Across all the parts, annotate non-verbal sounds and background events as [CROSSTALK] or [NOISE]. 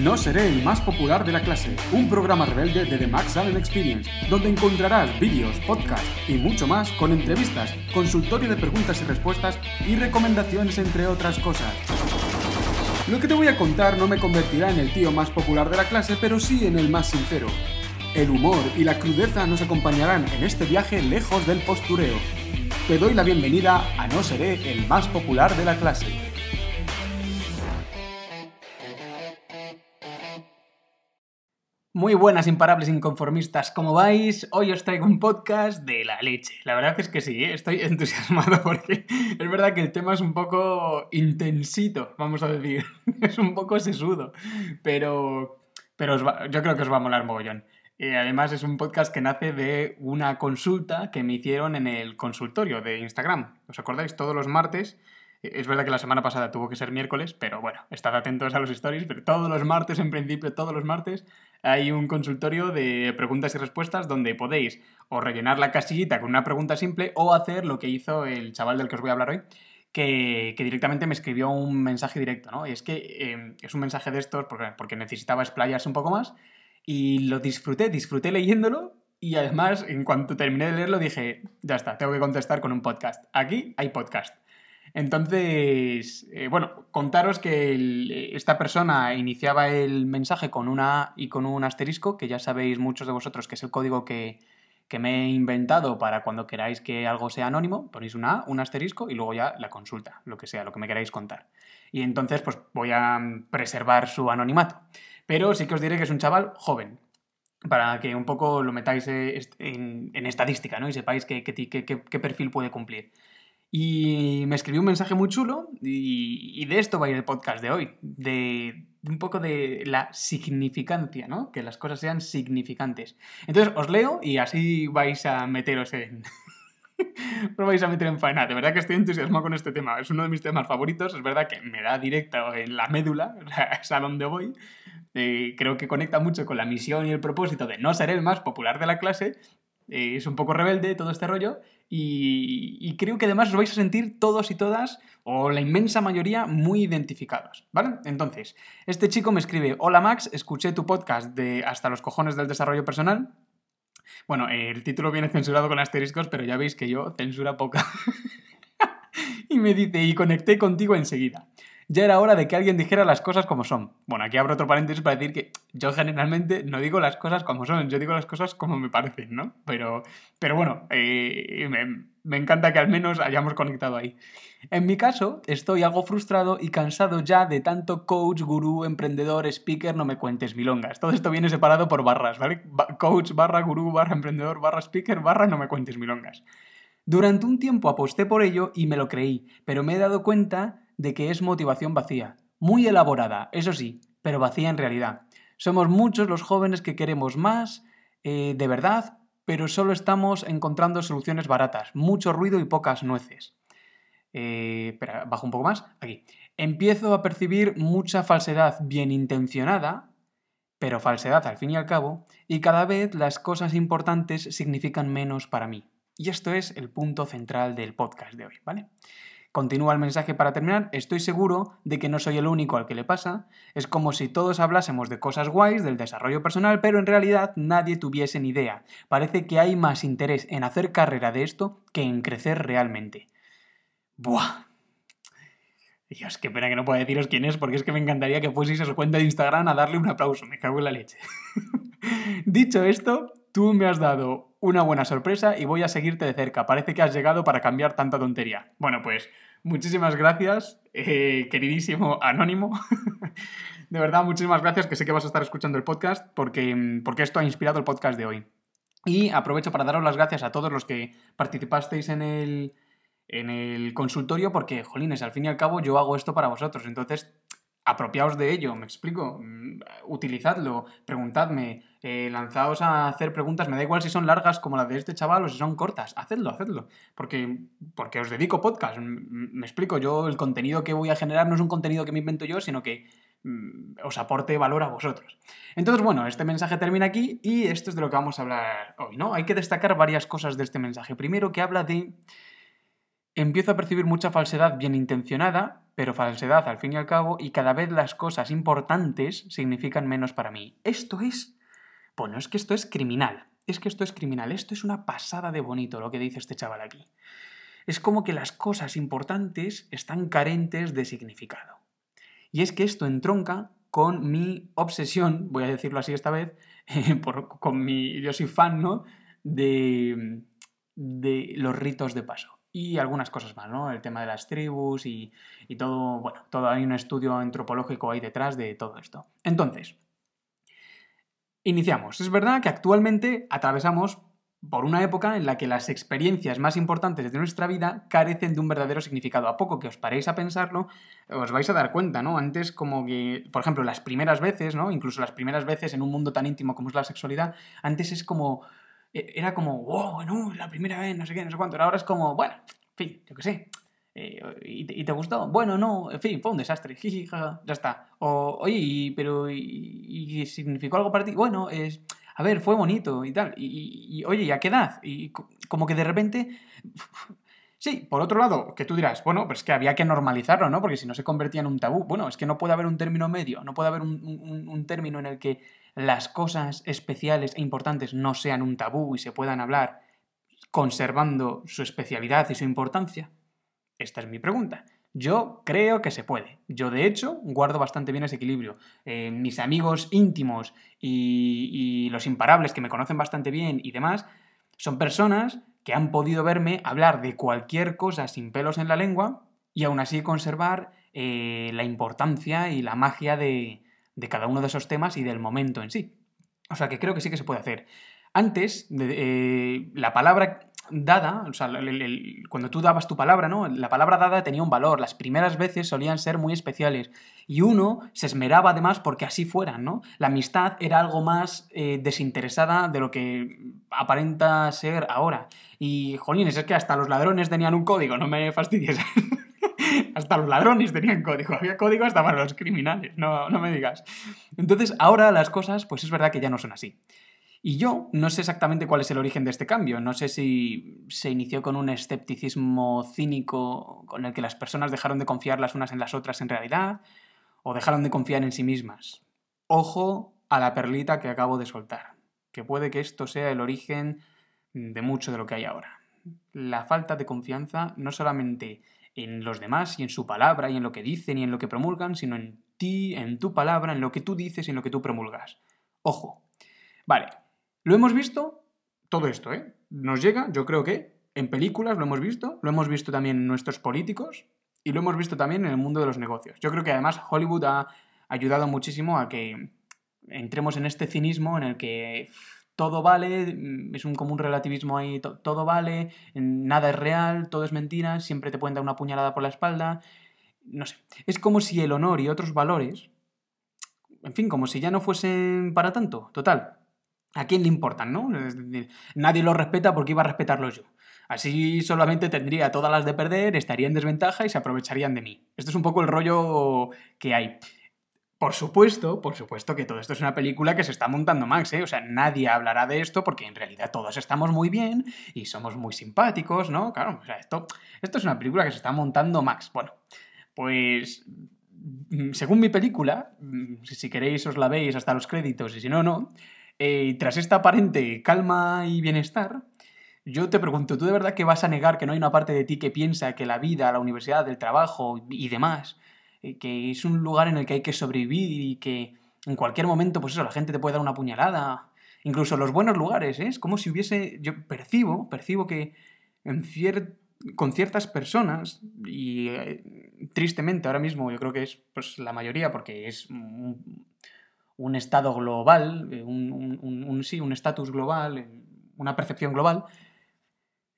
No seré el más popular de la clase, un programa rebelde de The Max Allen Experience, donde encontrarás vídeos, podcasts y mucho más con entrevistas, consultorio de preguntas y respuestas y recomendaciones entre otras cosas. Lo que te voy a contar no me convertirá en el tío más popular de la clase, pero sí en el más sincero. El humor y la crudeza nos acompañarán en este viaje lejos del postureo. Te doy la bienvenida a No seré el más popular de la clase. Muy buenas, imparables inconformistas, ¿cómo vais? Hoy os traigo un podcast de la leche. La verdad es que sí, ¿eh? estoy [LAUGHS] entusiasmado porque es verdad que el tema es un poco intensito, vamos a decir. [LAUGHS] Es un poco sesudo, pero, pero yo creo que os va a molar mogollón. Eh, además, es un podcast que nace de una consulta que me hicieron en el consultorio de Instagram. ¿Os acordáis? Todos los martes es verdad que la semana pasada tuvo que ser miércoles, pero bueno, estad atentos a los stories, pero todos los martes, en principio, todos los martes, hay un consultorio de preguntas y respuestas donde podéis o rellenar la casillita con una pregunta simple o hacer lo que hizo el chaval del que os voy a hablar hoy, que, directamente me escribió un mensaje directo, ¿no? Y es que eh, es un mensaje de estos porque, porque necesitaba explayarse un poco más y lo disfruté, disfruté leyéndolo y además, en cuanto terminé de leerlo, dije, ya está, tengo que contestar con un podcast. Aquí hay podcast. Entonces, eh, bueno, contaros que esta persona iniciaba el mensaje con una y con un asterisco, que ya sabéis muchos de vosotros que es el código que, me he inventado para cuando queráis que algo sea anónimo, ponéis una A, un asterisco y luego ya la consulta, lo que sea, lo que me queráis contar. Y entonces, pues voy a preservar su anonimato. Pero sí que os diré que es un chaval joven, para que un poco lo metáis eh, en, estadística, ¿no? Y sepáis qué perfil puede cumplir. Y me escribió un mensaje muy chulo y, de esto va a ir el podcast de hoy, de, un poco de la significancia, ¿no? Que las cosas sean significantes. Entonces os leo y así vais a meteros en... [LAUGHS] os vais a meter en faena. De verdad que estoy entusiasmado con este tema. Es uno de mis temas favoritos. Es verdad que me da directo en la médula, [LAUGHS] es a donde voy. Eh, creo que conecta mucho con la misión y el propósito de no ser el más popular de la clase. Eh, es un poco rebelde todo este rollo y, creo que además os vais a sentir todos y todas, o la inmensa mayoría, muy identificados, ¿vale? Entonces, este chico me escribe, hola Max, escuché tu podcast de Hasta los cojones del desarrollo personal. Bueno, el título viene censurado con asteriscos, pero ya veis que yo censura poca. [LAUGHS] y me dice, y conecté contigo enseguida ya era hora de que alguien dijera las cosas como son. Bueno, aquí abro otro paréntesis para decir que yo generalmente no digo las cosas como son, yo digo las cosas como me parecen, ¿no? Pero, pero bueno, eh, me, encanta que al menos hayamos conectado ahí. En mi caso, estoy algo frustrado y cansado ya de tanto coach, gurú, emprendedor, speaker, no me cuentes milongas. Todo esto viene separado por barras, ¿vale? Coach, barra, gurú, barra, emprendedor, barra, speaker, barra, no me cuentes milongas. Durante un tiempo aposté por ello y me lo creí, pero me he dado cuenta de que es motivación vacía, muy elaborada, eso sí, pero vacía en realidad. Somos muchos los jóvenes que queremos más, eh, de verdad, pero solo estamos encontrando soluciones baratas, mucho ruido y pocas nueces. Eh, espera, bajo un poco más. Aquí. Empiezo a percibir mucha falsedad bien intencionada, pero falsedad al fin y al cabo, y cada vez las cosas importantes significan menos para mí. Y esto es el punto central del podcast de hoy, ¿vale? Continúa el mensaje para terminar. Estoy seguro de que no soy el único al que le pasa. Es como si todos hablásemos de cosas guays, del desarrollo personal, pero en realidad nadie tuviese ni idea. Parece que hay más interés en hacer carrera de esto que en crecer realmente. Buah. Dios, qué pena que no pueda deciros quién es, porque es que me encantaría que fueseis a su cuenta de Instagram a darle un aplauso. Me cago en la leche. [LAUGHS] Dicho esto, tú me has dado una buena sorpresa y voy a seguirte de cerca. Parece que has llegado para cambiar tanta tontería. Bueno, pues muchísimas gracias, eh, queridísimo Anónimo. [LAUGHS] de verdad, muchísimas gracias, que sé que vas a estar escuchando el podcast porque, porque esto ha inspirado el podcast de hoy. Y aprovecho para daros las gracias a todos los que participasteis en el, en el consultorio porque, jolines, al fin y al cabo yo hago esto para vosotros. Entonces, apropiaos de ello, me explico, mm, utilizadlo, preguntadme, eh, lanzaos a hacer preguntas, me da igual si son largas como las de este chaval o si son cortas, hacedlo, hacedlo, porque, porque os dedico podcast, me explico, yo el contenido que voy a generar no es un contenido que me invento yo, sino que mm, os aporte valor a vosotros. Entonces, bueno, este mensaje termina aquí y esto es de lo que vamos a hablar hoy, ¿no? Hay que destacar varias cosas de este mensaje. Primero, que habla de... Empiezo a percibir mucha falsedad bien intencionada pero falsedad al fin y al cabo, y cada vez las cosas importantes significan menos para mí. Esto es... Bueno, es que esto es criminal. Es que esto es criminal. Esto es una pasada de bonito lo que dice este chaval aquí. Es como que las cosas importantes están carentes de significado. Y es que esto entronca con mi obsesión, voy a decirlo así esta vez, [LAUGHS] con mi, yo soy fan, ¿no? De, de los ritos de paso y algunas cosas más, ¿no? El tema de las tribus y, y, todo, bueno, todo hay un estudio antropológico ahí detrás de todo esto. Entonces, iniciamos. Es verdad que actualmente atravesamos por una época en la que las experiencias más importantes de nuestra vida carecen de un verdadero significado. A poco que os paréis a pensarlo, os vais a dar cuenta, ¿no? Antes como que, por ejemplo, las primeras veces, ¿no? Incluso las primeras veces en un mundo tan íntimo como es la sexualidad, antes es como... E, era como, wow, bueno, la primera vez, no sé qué, no sé cuánto. Ahora es como, bueno, en fin, yo qué sé. Eh, ¿y, te, gustó? Bueno, no, en fin, fue un desastre. [LAUGHS] ya está. O, oye, pero ¿y significó algo para ti? Bueno, es a ver, fue bonito y tal. Y, oye, ¿y a qué edad? Y como que de repente... [LAUGHS] Sí, por otro lado, que tú dirás, bueno, pues que había que normalizarlo, ¿no? Porque si no se convertía en un tabú. Bueno, es que no puede haber un término medio, no puede haber un, término en el que las cosas especiales e importantes no sean un tabú y se puedan hablar conservando su especialidad y su importancia. Esta es mi pregunta. Yo creo que se puede. Yo, de hecho, guardo bastante bien ese equilibrio. Eh, mis amigos íntimos y, los imparables que me conocen bastante bien y demás, son personas que han podido verme hablar de cualquier cosa sin pelos en la lengua y aún así conservar eh, la importancia y la magia de, cada uno de esos temas y del momento en sí. O sea que creo que sí que se puede hacer. Antes, eh, la palabra dada, o sea, cuando tú dabas tu palabra, ¿no? La palabra dada tenía un valor, las primeras veces solían ser muy especiales y uno se esmeraba además porque así fueran, ¿no? La amistad era algo más eh, desinteresada de lo que aparenta ser ahora. Y, jolines, es que hasta los ladrones tenían un código, no me fastidies. [LAUGHS] hasta los ladrones tenían código, había código hasta para los criminales, no, no me digas. Entonces, ahora las cosas, pues es verdad que ya no son así. Y yo no sé exactamente cuál es el origen de este cambio. No sé si se inició con un escepticismo cínico con el que las personas dejaron de confiar las unas en las otras en realidad o dejaron de confiar en sí mismas. Ojo a la perlita que acabo de soltar, que puede que esto sea el origen de mucho de lo que hay ahora. La falta de confianza no solamente en los demás y en su palabra y en lo que dicen y en lo que promulgan, sino en ti, en tu palabra, en lo que tú dices y en lo que tú promulgas. Ojo. Vale, lo hemos visto, todo esto, ¿eh? Nos llega, yo creo que en películas lo hemos visto, lo hemos visto también en nuestros políticos y lo hemos visto también en el mundo de los negocios. Yo creo que además Hollywood ha ayudado muchísimo a que entremos en este cinismo en el que todo vale, mm, es un común relativismo ahí, todo vale, nada es real, todo es mentira, siempre te pueden dar una puñalada por la espalda. No sé, es como si el honor y otros valores, en fin, como si ya no fuesen para tanto. Total, ¿A quién le importan, no? Nadie lo respeta porque iba a respetarlo yo. Así solamente tendría todas las de perder, estaría en desventaja y se aprovecharían de mí. Esto es un poco el rollo que hay. Por supuesto, por supuesto que todo esto es una película que se está montando Max, ¿eh? O sea, nadie hablará de esto porque en realidad todos estamos muy bien y somos muy simpáticos, ¿no? Claro, o sea, esto, esto es una película que se está montando Max. Bueno, pues mm, según mi película, mm, si queréis os la veis hasta los créditos y si no, no, eh, tras esta aparente calma y bienestar, yo te pregunto, ¿tú de verdad que vas a negar que no hay una parte de ti que piensa que la vida, la universidad, el trabajo y demás, que es un lugar en el que hay que sobrevivir y que en cualquier momento, pues eso, la gente te puede dar una puñalada? Incluso los buenos lugares, ¿eh? Es como si hubiese. Yo percibo, percibo que en con ciertas personas, y tristemente ahora mismo yo creo que es pues, la mayoría, porque es un estado global, eh, un, sí, un estatus global, eh, una percepción global,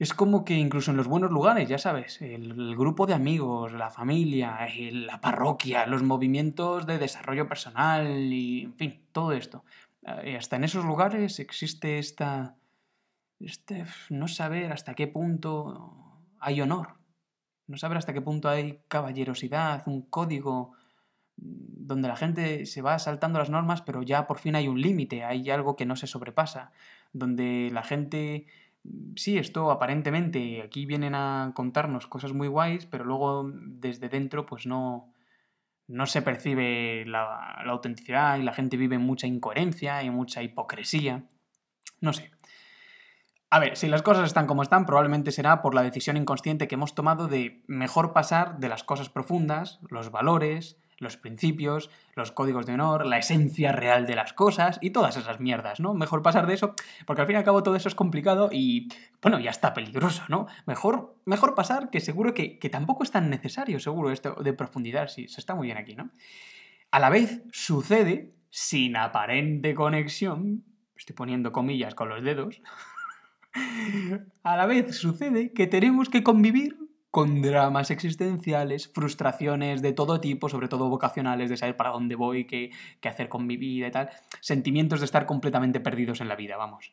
es como que incluso en los buenos lugares, ya sabes, el, grupo de amigos, la familia, la parroquia, los movimientos de desarrollo personal y, en fin, todo esto. Eh, hasta en esos lugares existe esta... Este no saber hasta qué punto hay honor, no saber hasta qué punto hay caballerosidad, un código donde la gente se va saltando las normas, pero ya por fin hay un límite, hay algo que no se sobrepasa, donde la gente sí, esto aparentemente aquí vienen a contarnos cosas muy guays, pero luego desde dentro pues no, no se percibe la, la autenticidad y la gente vive mucha incoherencia y mucha hipocresía. No sé. A ver, si las cosas están como están, probablemente será por la decisión inconsciente que hemos tomado de mejor pasar de las cosas profundas, los valores, los principios, los códigos de honor, la esencia real de las cosas y todas esas mierdas, ¿no? Mejor pasar de eso, porque al fin y al cabo todo eso es complicado y, bueno, ya está peligroso, ¿no? Mejor, mejor pasar, que seguro que, que tampoco es tan necesario, seguro, esto de profundidad, sí, se está muy bien aquí, ¿no? A la vez sucede, sin aparente conexión, estoy poniendo comillas con los dedos, [LAUGHS] a la vez sucede que tenemos que convivir con dramas existenciales, frustraciones de todo tipo, sobre todo vocacionales, de saber para dónde voy, qué, qué hacer con mi vida y tal, sentimientos de estar completamente perdidos en la vida, vamos.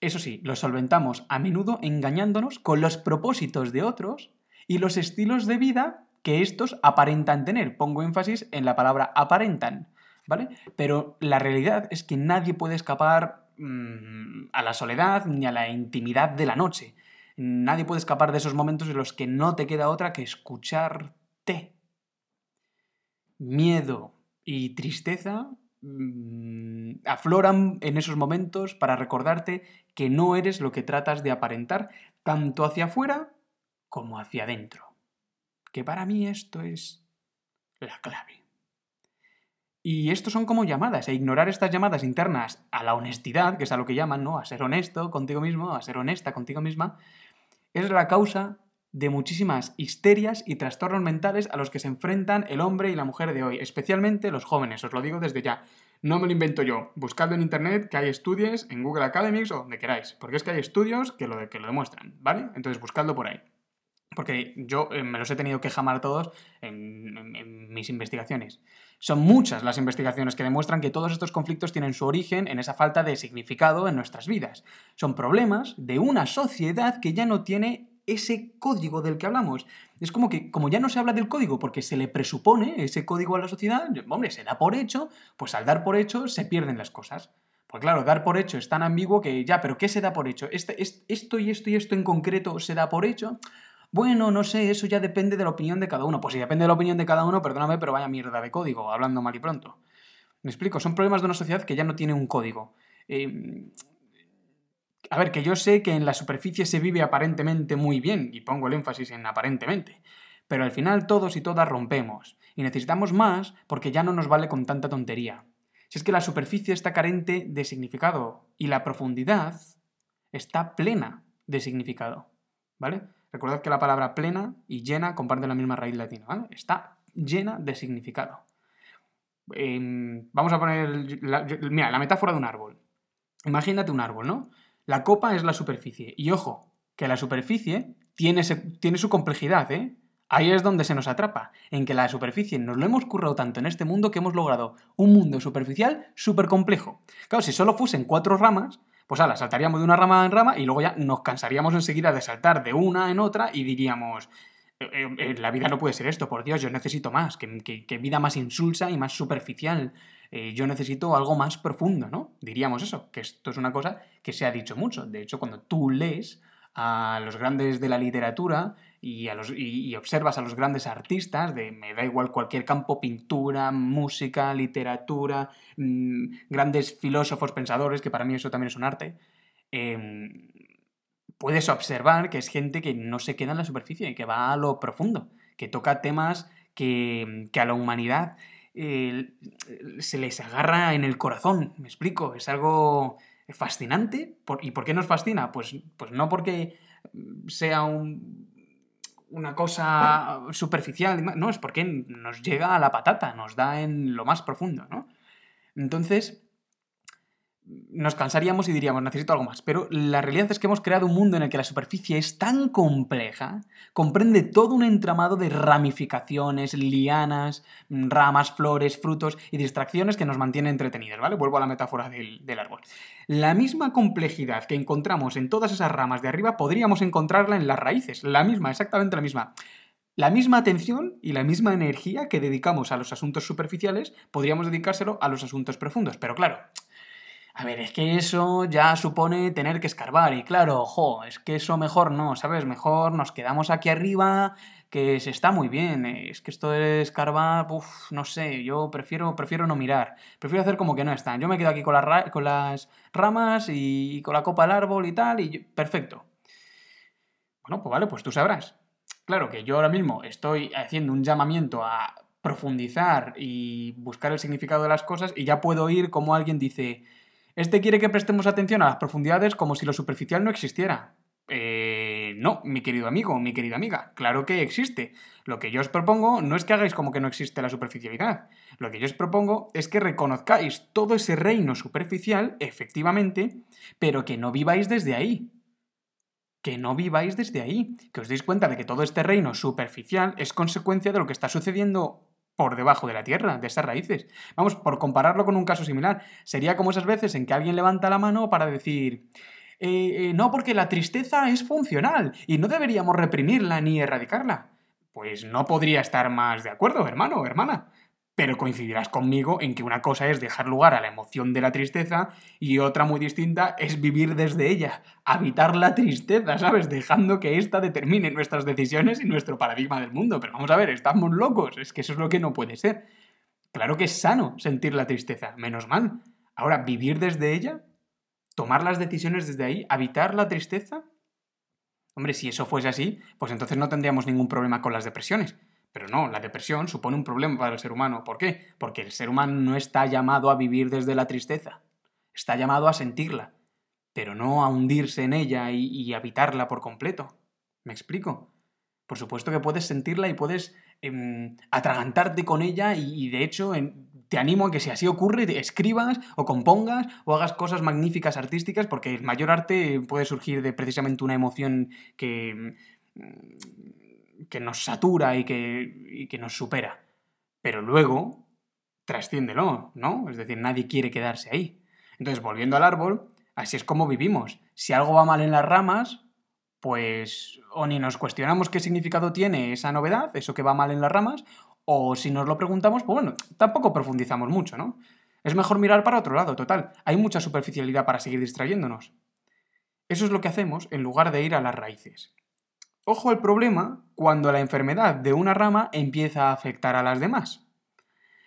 Eso sí, los solventamos a menudo engañándonos con los propósitos de otros y los estilos de vida que estos aparentan tener. Pongo énfasis en la palabra aparentan, ¿vale? Pero la realidad es que nadie puede escapar mmm, a la soledad ni a la intimidad de la noche. Nadie puede escapar de esos momentos en los que no te queda otra que escucharte. Miedo y tristeza mmm, afloran en esos momentos para recordarte que no eres lo que tratas de aparentar, tanto hacia afuera como hacia adentro. Que para mí esto es la clave. Y esto son como llamadas, e ignorar estas llamadas internas a la honestidad, que es a lo que llaman, ¿no? A ser honesto contigo mismo, a ser honesta contigo misma, es la causa de muchísimas histerias y trastornos mentales a los que se enfrentan el hombre y la mujer de hoy, especialmente los jóvenes, os lo digo desde ya. No me lo invento yo, buscadlo en internet, que hay estudios en Google Academics o donde queráis, porque es que hay estudios que lo, que lo demuestran, ¿vale? Entonces buscadlo por ahí. Porque yo eh, me los he tenido que jamar todos en, mis investigaciones. Son muchas las investigaciones que demuestran que todos estos conflictos tienen su origen en esa falta de significado en nuestras vidas. Son problemas de una sociedad que ya no tiene ese código del que hablamos. Es como que, como ya no se habla del código porque se le presupone ese código a la sociedad, hombre, se da por hecho, pues al dar por hecho se pierden las cosas. Pues claro, dar por hecho es tan ambiguo que ya, pero ¿qué se da por hecho? Este, esto y esto y esto en concreto se da por hecho. Bueno, no sé, eso ya depende de la opinión de cada uno. Pues si depende de la opinión de cada uno, perdóname, pero vaya mierda de código, hablando mal y pronto. Me explico, son problemas de una sociedad que ya no tiene un código. Eh, a ver, que yo sé que en la superficie se vive aparentemente muy bien, y pongo el énfasis en aparentemente, pero al final todos y todas rompemos, y necesitamos más porque ya no nos vale con tanta tontería. Si es que la superficie está carente de significado y la profundidad está plena de significado, ¿vale? Recordad que la palabra plena y llena comparten la misma raíz latina. Está llena de significado. Eh, vamos a poner, la, mira, la metáfora de un árbol. Imagínate un árbol, ¿no? La copa es la superficie. Y ojo, que la superficie tiene, tiene su complejidad, ¿eh? Ahí es donde se nos atrapa, en que la superficie nos lo hemos currado tanto en este mundo que hemos logrado un mundo superficial súper complejo. Claro, si solo fuesen cuatro ramas, pues ala, saltaríamos de una rama en rama y luego ya nos cansaríamos enseguida de saltar de una en otra y diríamos, eh, eh, la vida no puede ser esto, por Dios, yo necesito más, que, vida más insulsa y más superficial. Eh, yo necesito algo más profundo, ¿no? Diríamos eso, que esto es una cosa que se ha dicho mucho. De hecho, cuando tú lees a los grandes de la literatura y, a los, y, observas a los grandes artistas, de me da igual cualquier campo, pintura, música, literatura, mmm, grandes filósofos, pensadores, que para mí eso también es un arte, eh, puedes observar que es gente que no se queda en la superficie, que va a lo profundo, que toca temas que, que a la humanidad se les agarra en el corazón, me explico, es algo fascinante. ¿Y por qué nos fascina? Pues, pues no porque sea un, una cosa superficial, no, es porque nos llega a la patata, nos da en lo más profundo, ¿no? Entonces, nos cansaríamos y diríamos, necesito algo más. Pero la realidad es que hemos creado un mundo en el que la superficie es tan compleja, comprende todo un entramado de ramificaciones, lianas, ramas, flores, frutos y distracciones que nos mantienen entretenidos, ¿vale? Vuelvo a la metáfora del, del árbol. La misma complejidad que encontramos en todas esas ramas de arriba podríamos encontrarla en las raíces, la misma, exactamente la misma. La misma atención y la misma energía que dedicamos a los asuntos superficiales podríamos dedicárselo a los asuntos profundos. Pero claro, A ver, es que eso ya supone tener que escarbar. Y claro, ojo, es que eso mejor no, ¿sabes? Mejor nos quedamos aquí arriba, que se está muy bien. Es que esto de escarbar, uff, no sé, yo prefiero, prefiero no mirar. Prefiero hacer como que no están. Yo me quedo aquí con, con las ramas y con la copa del árbol y tal, y perfecto. Bueno, pues vale, pues tú sabrás. Claro que yo ahora mismo estoy haciendo un llamamiento a profundizar y buscar el significado de las cosas y ya puedo oír como alguien dice, este quiere que prestemos atención a las profundidades como si lo superficial no existiera. Eh, no, mi querido amigo, mi querida amiga, claro que existe. Lo que yo os propongo no es que hagáis como que no existe la superficialidad. Lo que yo os propongo es que reconozcáis todo ese reino superficial, efectivamente, pero que no viváis desde ahí. Que no viváis desde ahí. Que os deis cuenta de que todo este reino superficial es consecuencia de lo que está sucediendo por debajo de la tierra, de esas raíces. Vamos, por compararlo con un caso similar, sería como esas veces en que alguien levanta la mano para decir, eh, eh, no, porque la tristeza es funcional y no deberíamos reprimirla ni erradicarla. Pues no podría estar más de acuerdo, hermano o hermana. Pero coincidirás conmigo en que una cosa es dejar lugar a la emoción de la tristeza y otra muy distinta es vivir desde ella, habitar la tristeza, ¿sabes? Dejando que ésta determine nuestras decisiones y nuestro paradigma del mundo. Pero vamos a ver, estamos locos, es que eso es lo que no puede ser. Claro que es sano sentir la tristeza, menos mal. Ahora, vivir desde ella, tomar las decisiones desde ahí, habitar la tristeza. Hombre, si eso fuese así, pues entonces no tendríamos ningún problema con las depresiones. Pero no, la depresión supone un problema para el ser humano. ¿Por qué? Porque el ser humano no está llamado a vivir desde la tristeza. Está llamado a sentirla, pero no a hundirse en ella y, habitarla por completo. ¿Me explico? Por supuesto que puedes sentirla y puedes em, atragantarte con ella y, de hecho te animo a que si así ocurre escribas o compongas o hagas cosas magníficas artísticas porque el mayor arte puede surgir de precisamente una emoción que que nos satura y que, que nos supera. Pero luego, trasciéndelo, ¿no? Es decir, nadie quiere quedarse ahí. Entonces, volviendo al árbol, así es como vivimos. Si algo va mal en las ramas, pues o ni nos cuestionamos qué significado tiene esa novedad, eso que va mal en las ramas, o si nos lo preguntamos, pues bueno, tampoco profundizamos mucho, ¿no? Es mejor mirar para otro lado, total. Hay mucha superficialidad para seguir distrayéndonos. Eso es lo que hacemos en lugar de ir a las raíces. Ojo al problema cuando la enfermedad de una rama empieza a afectar a las demás.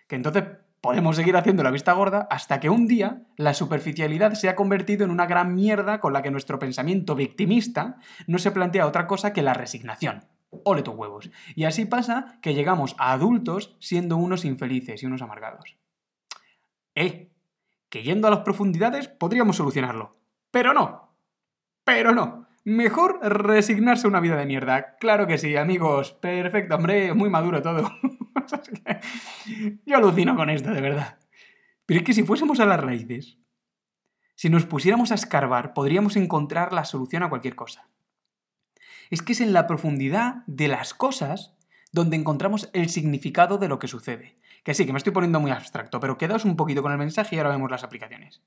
Que entonces podemos seguir haciendo la vista gorda hasta que un día la superficialidad se ha convertido en una gran mierda con la que nuestro pensamiento victimista no se plantea otra cosa que la resignación. Ole tus huevos. Y así pasa que llegamos a adultos siendo unos infelices y unos amargados. Eh, que yendo a las profundidades podríamos solucionarlo. Pero no. Pero no. Mejor resignarse a una vida de mierda. Claro que sí, amigos. Perfecto, hombre, muy maduro todo. [LAUGHS] Yo alucino con esto, de verdad. Pero es que si fuésemos a las raíces, si nos pusiéramos a escarbar, podríamos encontrar la solución a cualquier cosa. Es que es en la profundidad de las cosas donde encontramos el significado de lo que sucede. Que sí, que me estoy poniendo muy abstracto, pero quedaos un poquito con el mensaje y ahora vemos las aplicaciones.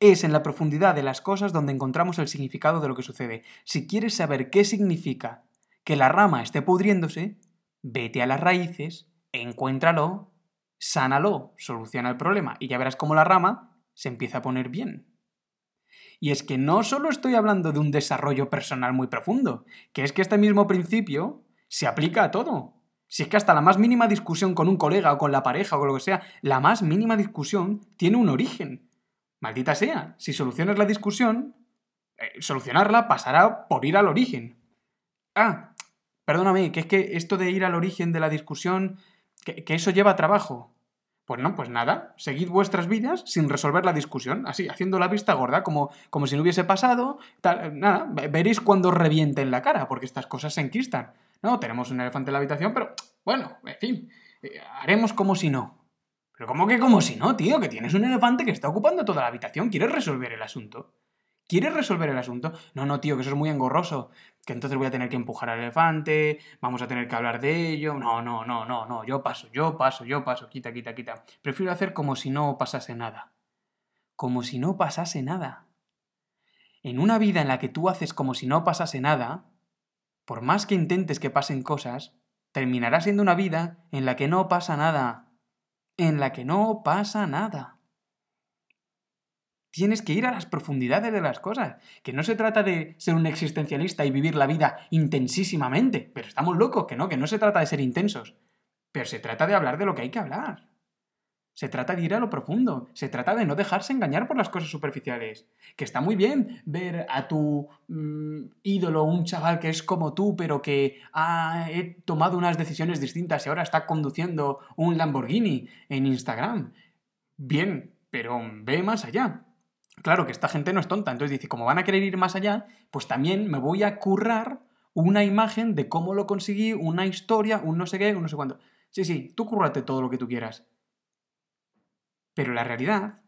Es en la profundidad de las cosas donde encontramos el significado de lo que sucede. Si quieres saber qué significa que la rama esté pudriéndose, vete a las raíces, encuéntralo, sánalo, soluciona el problema y ya verás cómo la rama se empieza a poner bien. Y es que no solo estoy hablando de un desarrollo personal muy profundo, que es que este mismo principio se aplica a todo. Si es que hasta la más mínima discusión con un colega o con la pareja o con lo que sea, la más mínima discusión tiene un origen. Maldita sea, si solucionas la discusión, eh, solucionarla pasará por ir al origen. Ah, perdóname, que es que esto de ir al origen de la discusión, que, eso lleva trabajo. Pues no, pues nada, seguid vuestras vidas sin resolver la discusión, así, haciendo la vista gorda, como, como si no hubiese pasado, nada, veréis cuando reviente en la cara, porque estas cosas se enquistan. No, tenemos un elefante en la habitación, pero bueno, en fin, eh, haremos como si no. Pero ¿cómo que como si no, tío? Que tienes un elefante que está ocupando toda la habitación. ¿Quieres resolver el asunto? ¿Quieres resolver el asunto? No, no, tío, que eso es muy engorroso. Que entonces voy a tener que empujar al elefante, vamos a tener que hablar de ello. No, no, no, no, no, yo paso, yo paso, yo paso, quita, quita, quita. Prefiero hacer como si no pasase nada. Como si no pasase nada. En una vida en la que tú haces como si no pasase nada, por más que intentes que pasen cosas, terminará siendo una vida en la que no pasa nada. En la que no pasa nada. Tienes que ir a las profundidades de las cosas. Que no se trata de ser un existencialista y vivir la vida intensísimamente. Pero estamos locos, que no, que no se trata de ser intensos. Pero se trata de hablar de lo que hay que hablar. Se trata de ir a lo profundo. Se trata de no dejarse engañar por las cosas superficiales. Que está muy bien ver a tu mm, ídolo, un chaval que es como tú, pero que ha tomado unas decisiones distintas y ahora está conduciendo un Lamborghini en Instagram. Bien, pero ve más allá. Claro que esta gente no es tonta, entonces dice, como van a querer ir más allá, pues también me voy a currar una imagen de cómo lo conseguí, una historia, un no sé qué, un no sé cuánto. Sí, sí, tú cúrrate todo lo que tú quieras. Pero la realidad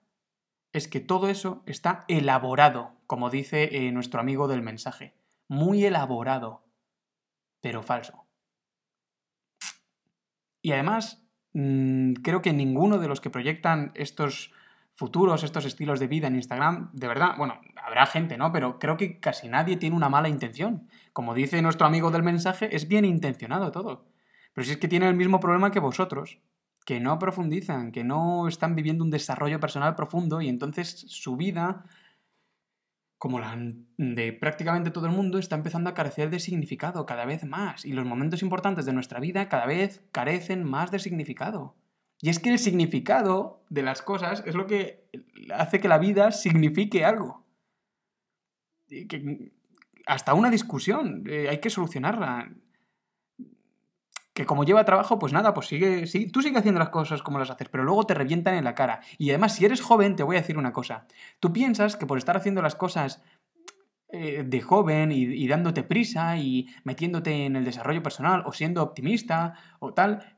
es que todo eso está elaborado, como dice eh, nuestro amigo del mensaje. Muy elaborado, pero falso. Y además, mm, creo que ninguno de los que proyectan estos futuros, estos estilos de vida en Instagram, de verdad, bueno, habrá gente, ¿no? Pero creo que casi nadie tiene una mala intención. Como dice nuestro amigo del mensaje, es bien intencionado todo. Pero si es que tiene el mismo problema que vosotros, que no profundizan, que no están viviendo un desarrollo personal profundo y entonces su vida, como la de prácticamente todo el mundo, está empezando a carecer de significado cada vez más y los momentos importantes de nuestra vida cada vez carecen más de significado. Y es que el significado de las cosas es lo que hace que la vida signifique algo. Que hasta una discusión eh, hay que solucionarla que como lleva trabajo, pues nada, pues sigue, sí, tú sigue haciendo las cosas como las haces, pero luego te revientan en la cara. Y además, si eres joven, te voy a decir una cosa. Tú piensas que por estar haciendo las cosas eh, de joven y, dándote prisa y metiéndote en el desarrollo personal o siendo optimista o tal,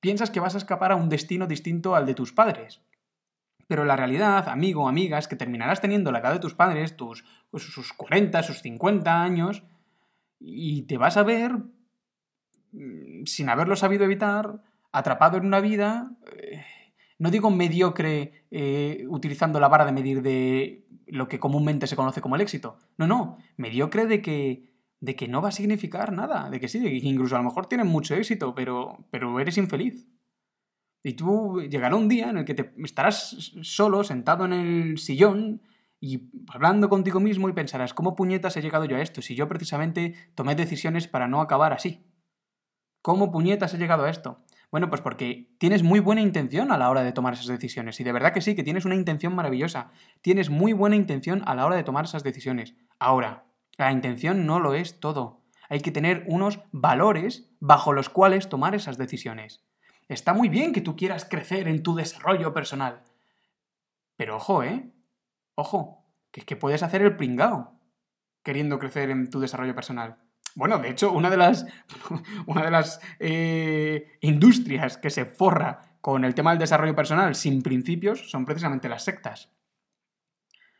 piensas que vas a escapar a un destino distinto al de tus padres. Pero la realidad, amigo amiga, es que terminarás teniendo la edad de tus padres, tus, sus 40, sus 50 años, y te vas a ver sin haberlo sabido evitar, atrapado en una vida, eh, no digo mediocre eh, utilizando la vara de medir de lo que comúnmente se conoce como el éxito. No, no, mediocre de que, de que no va a significar nada, de que sí, de que incluso a lo mejor tienes mucho éxito, pero, pero eres infeliz. Y tú llegará un día en el que te estarás solo, sentado en el sillón, y hablando contigo mismo y pensarás, ¿cómo puñetas he llegado yo a esto? Si yo precisamente tomé decisiones para no acabar así. ¿Cómo puñetas he llegado a esto? Bueno, pues porque tienes muy buena intención a la hora de tomar esas decisiones. Y de verdad que sí, que tienes una intención maravillosa. Tienes muy buena intención a la hora de tomar esas decisiones. Ahora, la intención no lo es todo. Hay que tener unos valores bajo los cuales tomar esas decisiones. Está muy bien que tú quieras crecer en tu desarrollo personal. Pero ojo, ¿eh? Ojo, que es que puedes hacer el pringao queriendo crecer en tu desarrollo personal. Bueno, de hecho, una de las, [LAUGHS] una de las eh, industrias que se forra con el tema del desarrollo personal sin principios son precisamente las sectas.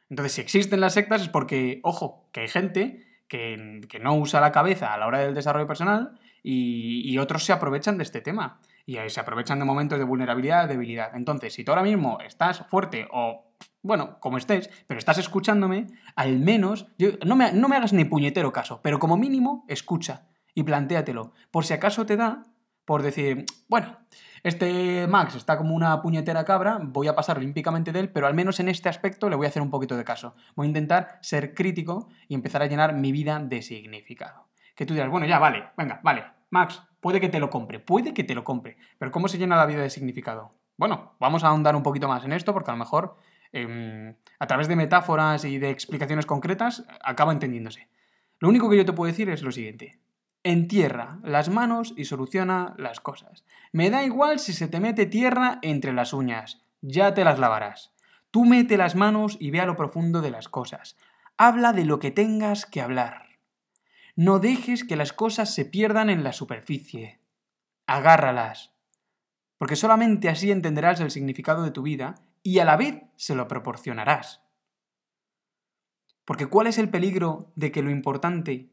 Entonces, si existen las sectas es porque, ojo, que hay gente que, no usa la cabeza a la hora del desarrollo personal y, y, otros se aprovechan de este tema. Y se aprovechan de momentos de vulnerabilidad, debilidad. Entonces, si tú ahora mismo estás fuerte o bueno, como estés, pero estás escuchándome, al menos, no, me, no me hagas ni puñetero caso, pero como mínimo, escucha y plantéatelo. Por si acaso te da, por decir, bueno, este Max está como una puñetera cabra, voy a pasar olímpicamente de él, pero al menos en este aspecto le voy a hacer un poquito de caso. Voy a intentar ser crítico y empezar a llenar mi vida de significado. Que tú dirás, bueno, ya, vale, venga, vale, Max, puede que te lo compre, puede que te lo compre, pero ¿cómo se llena la vida de significado? Bueno, vamos a ahondar un poquito más en esto porque a lo mejor Em, a través de metáforas y de explicaciones concretas, acaba entendiéndose. Lo único que yo te puedo decir es lo siguiente. Entierra las manos y soluciona las cosas. Me da igual si se te mete tierra entre las uñas, ya te las lavarás. Tú mete las manos y ve a lo profundo de las cosas. Habla de lo que tengas que hablar. No dejes que las cosas se pierdan en la superficie. Agárralas. Porque solamente así entenderás el significado de tu vida y a la vez se lo proporcionarás. Porque ¿cuál es el peligro de que lo importante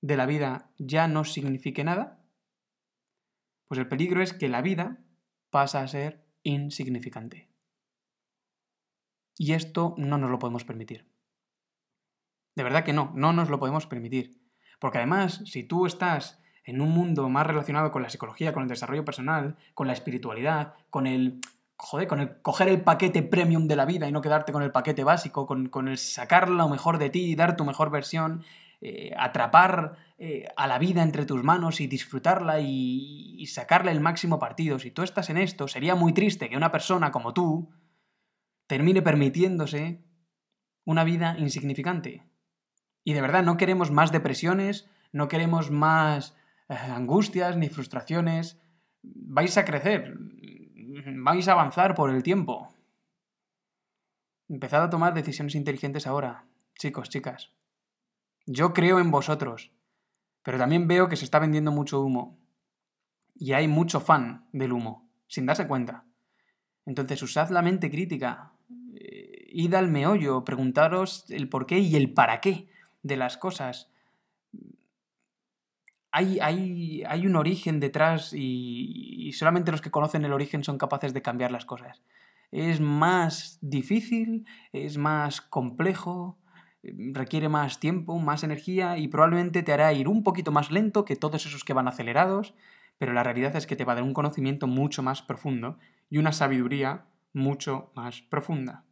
de la vida ya no signifique nada? Pues el peligro es que la vida pasa a ser insignificante. Y esto no nos lo podemos permitir. De verdad que no, no nos lo podemos permitir. Porque además, si tú estás en un mundo más relacionado con la psicología, con el desarrollo personal, con la espiritualidad, con el joder, con el coger el paquete premium de la vida y no quedarte con el paquete básico, con, con el sacar lo mejor de ti, dar tu mejor versión, eh, atrapar eh, a la vida entre tus manos y disfrutarla y, y sacarle el máximo partido. Si tú estás en esto, sería muy triste que una persona como tú termine permitiéndose una vida insignificante. Y de verdad, no queremos más depresiones, no queremos más eh, angustias ni frustraciones. Vais a crecer, vais a avanzar por el tiempo. Empezad a tomar decisiones inteligentes ahora, chicos, chicas. Yo creo en vosotros, pero también veo que se está vendiendo mucho humo. Y hay mucho fan del humo, sin darse cuenta. Entonces usad la mente crítica, eh, id al meollo, preguntaros el por qué y el para qué de las cosas. Hay, un origen detrás y solamente los que conocen el origen son capaces de cambiar las cosas. Es más difícil, es más complejo, requiere más tiempo, más energía y probablemente te hará ir un poquito más lento que todos esos que van acelerados, pero la realidad es que te va a dar un conocimiento mucho más profundo y una sabiduría mucho más profunda.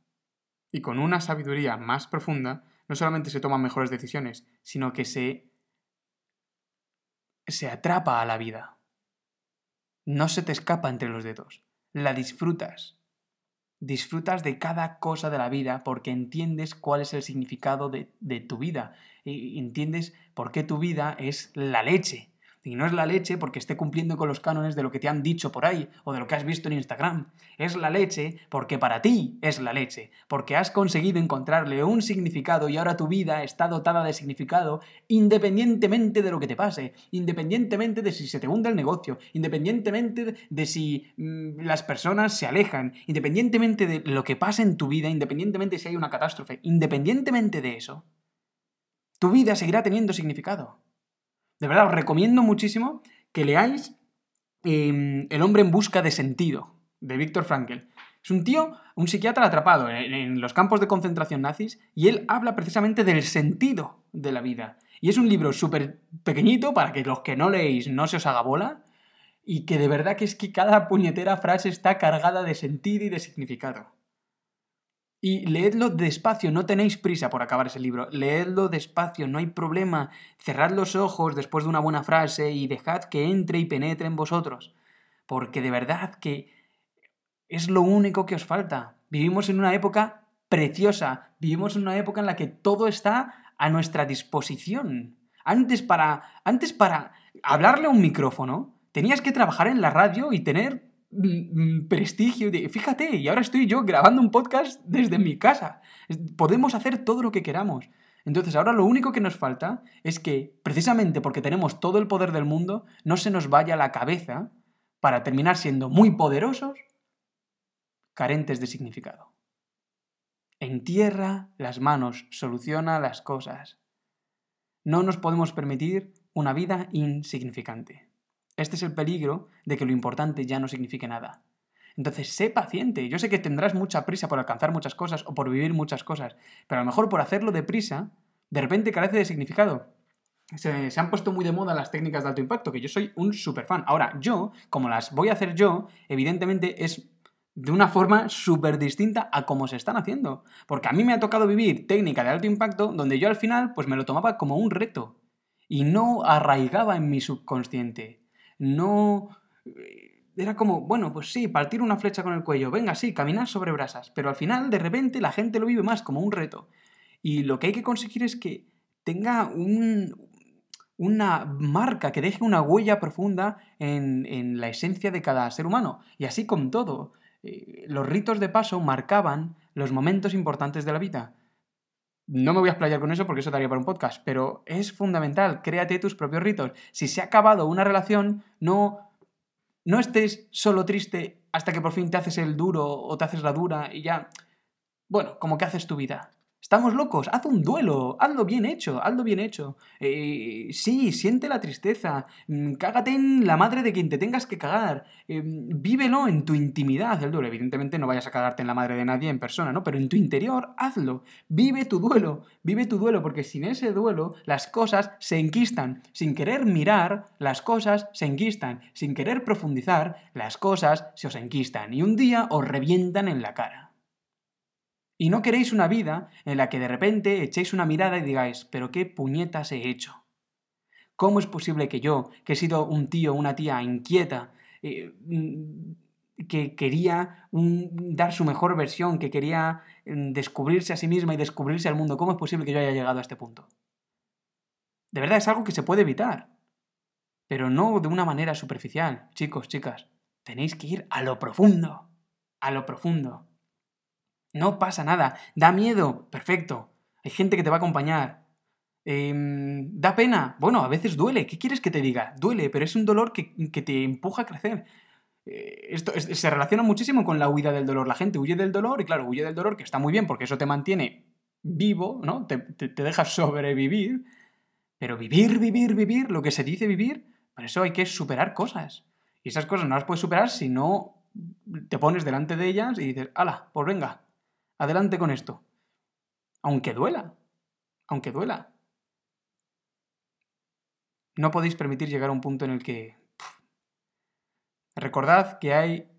Y con una sabiduría más profunda no solamente se toman mejores decisiones, sino que se se atrapa a la vida. No se te escapa entre los dedos, la disfrutas. Disfrutas de cada cosa de la vida porque entiendes cuál es el significado de, de tu vida. Y entiendes por qué tu vida es la leche, y no es la leche porque esté cumpliendo con los cánones de lo que te han dicho por ahí o de lo que has visto en Instagram. Es la leche porque para ti es la leche, porque has conseguido encontrarle un significado y ahora tu vida está dotada de significado independientemente de lo que te pase, independientemente de si se te hunde el negocio, independientemente de si mmm, las personas se alejan, independientemente de lo que pase en tu vida, independientemente de si hay una catástrofe, independientemente de eso, tu vida seguirá teniendo significado. De verdad, os recomiendo muchísimo que leáis eh, El hombre en busca de sentido, de Víctor Frankl. Es un tío, un psiquiatra atrapado en, en, los campos de concentración nazis, y él habla precisamente del sentido de la vida. Y es un libro súper pequeñito para que los que no leéis no se os haga bola, y que de verdad que es que cada puñetera frase está cargada de sentido y de significado. Y leedlo despacio, no tenéis prisa por acabar ese libro. Leedlo despacio, no hay problema. Cerrad los ojos después de una buena frase y dejad que entre y penetre en vosotros. Porque de verdad que es lo único que os falta. Vivimos en una época preciosa, vivimos en una época en la que todo está a nuestra disposición. Antes para, antes para hablarle a un micrófono, tenías que trabajar en la radio y tener prestigio. De, fíjate, y ahora estoy yo grabando un podcast desde mi casa. Podemos hacer todo lo que queramos. Entonces ahora lo único que nos falta es que, precisamente porque tenemos todo el poder del mundo, no se nos vaya la cabeza para terminar siendo muy poderosos, carentes de significado. Entierra las manos, soluciona las cosas. No nos podemos permitir una vida insignificante. Este es el peligro de que lo importante ya no signifique nada. Entonces, sé paciente. Yo sé que tendrás mucha prisa por alcanzar muchas cosas o por vivir muchas cosas, pero a lo mejor por hacerlo deprisa, de repente carece de significado. Se, han puesto muy de moda las técnicas de alto impacto, que yo soy un super fan. Ahora, yo, como las voy a hacer yo, evidentemente es de una forma súper distinta a cómo se están haciendo. Porque a mí me ha tocado vivir técnica de alto impacto donde yo al final pues me lo tomaba como un reto y no arraigaba en mi subconsciente no... Era como, bueno, pues sí, partir una flecha con el cuello, venga, sí, caminar sobre brasas, pero al final, de repente, la gente lo vive más como un reto. Y lo que hay que conseguir es que tenga un, una marca, que deje una huella profunda en, en, la esencia de cada ser humano. Y así con todo. Eh, los ritos de paso marcaban los momentos importantes de la vida. No me voy a explayar con eso porque eso daría para un podcast, pero es fundamental, créate tus propios ritos. Si se ha acabado una relación, no, no estés solo triste hasta que por fin te haces el duro o te haces la dura y ya, bueno, como que haces tu vida. Estamos locos, haz un duelo, hazlo bien hecho, hazlo bien hecho. Eh, sí, siente la tristeza, mm, cágate en la madre de quien te tengas que cagar, eh, vívelo en tu intimidad, el duelo. Evidentemente no vayas a cagarte en la madre de nadie en persona, ¿no? Pero en tu interior, hazlo, vive tu duelo, vive tu duelo, porque sin ese duelo las cosas se enquistan. Sin querer mirar, las cosas se enquistan. Sin querer profundizar, las cosas se os enquistan. Y un día os revientan en la cara. Y no queréis una vida en la que de repente echéis una mirada y digáis, pero qué puñetas he hecho. ¿Cómo es posible que yo, que he sido un tío, una tía inquieta, eh, mm, que quería dar su mejor versión, que quería mm, descubrirse a sí misma y descubrirse al mundo, ¿cómo es posible que yo haya llegado a este punto? De verdad es algo que se puede evitar, pero no de una manera superficial. Chicos, chicas, tenéis que ir a lo profundo, a lo profundo. No pasa nada. Da miedo. Perfecto. Hay gente que te va a acompañar. Em, da pena. Bueno, a veces duele. ¿Qué quieres que te diga? Duele, pero es un dolor que, te empuja a crecer. Eh, esto se relaciona muchísimo con la huida del dolor. La gente huye del dolor y claro, huye del dolor, que está muy bien porque eso te mantiene vivo, ¿no? Te, te, te deja sobrevivir. Pero vivir, vivir, vivir, lo que se dice vivir, para eso hay que superar cosas. Y esas cosas no las puedes superar si no te pones delante de ellas y dices, ala, pues venga, Adelante con esto. Aunque duela. Aunque duela. No podéis permitir llegar a un punto en el que... Recordad que hay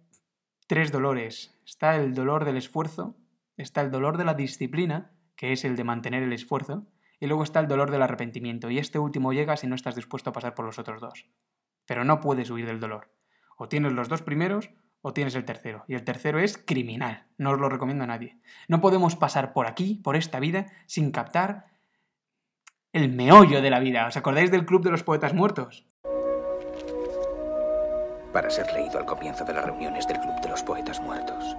tres dolores. Está el dolor del esfuerzo, está el dolor de la disciplina, que es el de mantener el esfuerzo, y luego está el dolor del arrepentimiento. Y este último llega si no estás dispuesto a pasar por los otros dos. Pero no puedes huir del dolor. O tienes los dos primeros o tienes el tercero. Y el tercero es criminal. No os lo recomiendo a nadie. No podemos pasar por aquí, por esta vida, sin captar el meollo de la vida. ¿Os acordáis del Club de los Poetas Muertos? Para ser leído al comienzo de las reuniones del Club de los Poetas Muertos.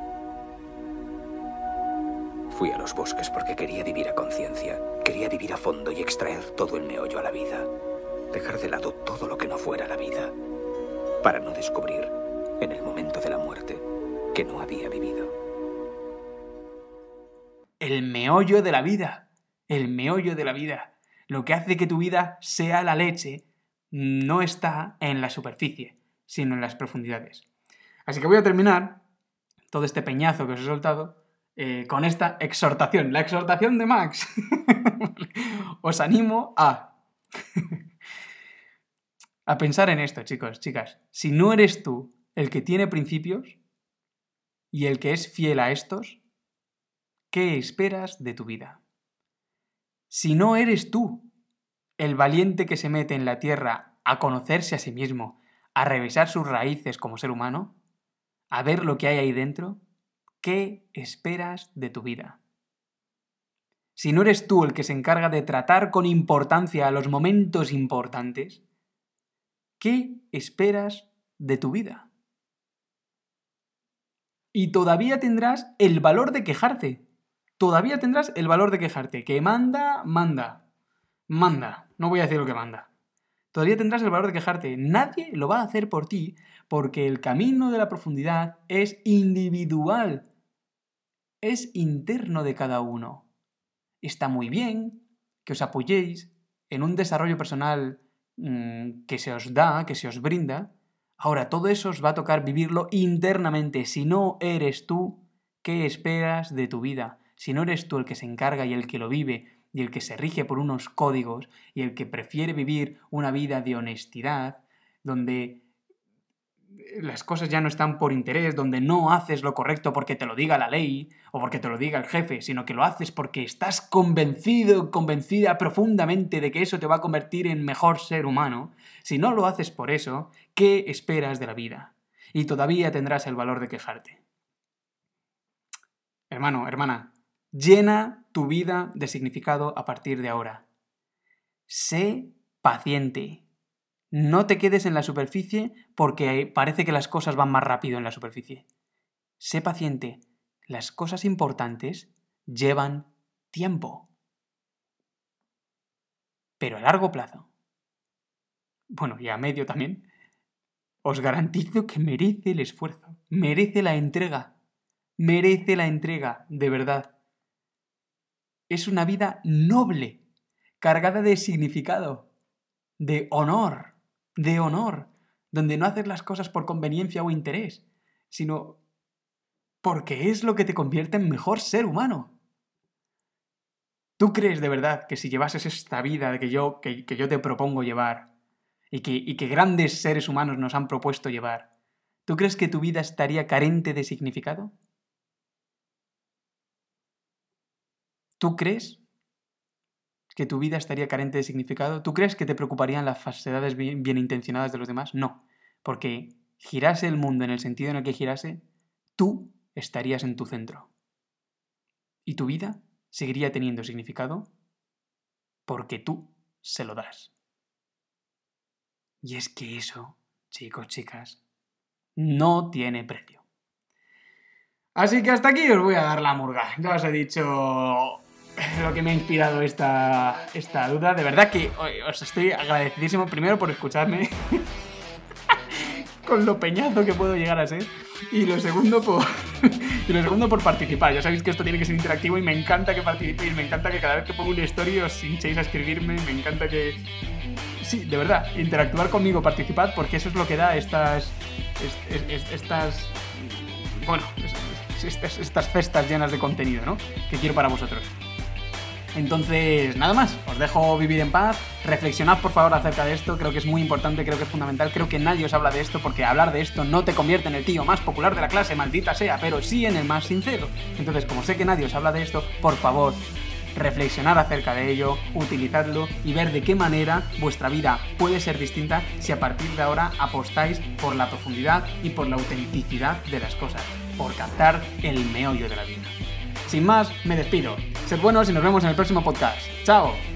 Fui a los bosques porque quería vivir a conciencia, quería vivir a fondo y extraer todo el meollo a la vida. Dejar de lado todo lo que no fuera la vida. Para no descubrir en el momento de la muerte que no había vivido. El meollo de la vida, el meollo de la vida, lo que hace que tu vida sea la leche, no está en la superficie, sino en las profundidades. Así que voy a terminar todo este peñazo que os he soltado eh, con esta exhortación, la exhortación de Max. [LAUGHS] os animo a... [LAUGHS] a pensar en esto, chicos, chicas. Si no eres tú el que tiene principios y el que es fiel a estos, ¿qué esperas de tu vida? Si no eres tú el valiente que se mete en la tierra a conocerse a sí mismo, a revisar sus raíces como ser humano, a ver lo que hay ahí dentro, ¿qué esperas de tu vida? Si no eres tú el que se encarga de tratar con importancia a los momentos importantes, ¿qué esperas de tu vida? Y todavía tendrás el valor de quejarte. Todavía tendrás el valor de quejarte. Que manda, manda. Manda. No voy a decir lo que manda. Todavía tendrás el valor de quejarte. Nadie lo va a hacer por ti porque el camino de la profundidad es individual. Es interno de cada uno. Está muy bien que os apoyéis en un desarrollo personal mm, que se os da, que se os brinda, Ahora, todo eso os va a tocar vivirlo internamente. Si no eres tú, ¿qué esperas de tu vida? Si no eres tú el que se encarga y el que lo vive y el que se rige por unos códigos y el que prefiere vivir una vida de honestidad, donde las cosas ya no están por interés, donde no haces lo correcto porque te lo diga la ley o porque te lo diga el jefe, sino que lo haces porque estás convencido, convencida profundamente de que eso te va a convertir en mejor ser humano, si no lo haces por eso, ¿qué esperas de la vida? Y todavía tendrás el valor de quejarte. Hermano, hermana, llena tu vida de significado a partir de ahora. Sé paciente, no te quedes en la superficie porque parece que las cosas van más rápido en la superficie. Sé paciente. Las cosas importantes llevan tiempo. Pero a largo plazo, bueno, y a medio también, os garantizo que merece el esfuerzo, merece la entrega, merece la entrega, de verdad. es una vida noble, cargada de significado, de honor, de honor, donde no haces las cosas por conveniencia o interés, sino porque es lo que te convierte en mejor ser humano. ¿Tú crees de verdad que si llevases esta vida que yo, que, yo te propongo llevar y que, y que grandes seres humanos nos han propuesto llevar, ¿tú crees que tu vida estaría carente de significado? ¿Tú crees que tu vida estaría carente de significado? ¿Tú crees que te preocuparían las falsedades bien, intencionadas de los demás? No, porque girase el mundo en el sentido en el que girase, tú estarías en tu centro. Y tu vida seguiría teniendo significado porque tú se lo das. Y es que eso, chicos, chicas, no tiene precio. Así que hasta aquí os voy a dar la murga. Ya os he dicho [LAUGHS] lo que me ha inspirado esta, esta duda. De verdad que os estoy agradecidísimo primero por escucharme [LAUGHS] con lo peñazo que puedo llegar a ser. Y lo segundo por. [LAUGHS] y lo segundo por participar. Ya sabéis que esto tiene que ser interactivo y me encanta que participéis, me encanta que cada vez que pongo una historia os hinchéis a escribirme, me encanta que. Sí, de verdad, interactuar conmigo, participad, porque eso es lo que da estas. estas. Bueno, estas, estas cestas llenas de contenido, ¿no? Que quiero para vosotros. Entonces, nada más, os dejo vivir en paz, reflexionad por favor acerca de esto, creo que es muy importante, creo que es fundamental, creo que nadie os habla de esto porque hablar de esto no te convierte en el tío más popular de la clase, maldita sea, pero sí en el más sincero. Entonces, como sé que nadie os habla de esto, por favor, reflexionar acerca de ello, utilizarlo y ver de qué manera vuestra vida puede ser distinta si a partir de ahora apostáis por la profundidad y por la autenticidad de las cosas, por captar el meollo de la vida. Sin más, me despido. Sed buenos y nos vemos en el próximo podcast. ¡Chao!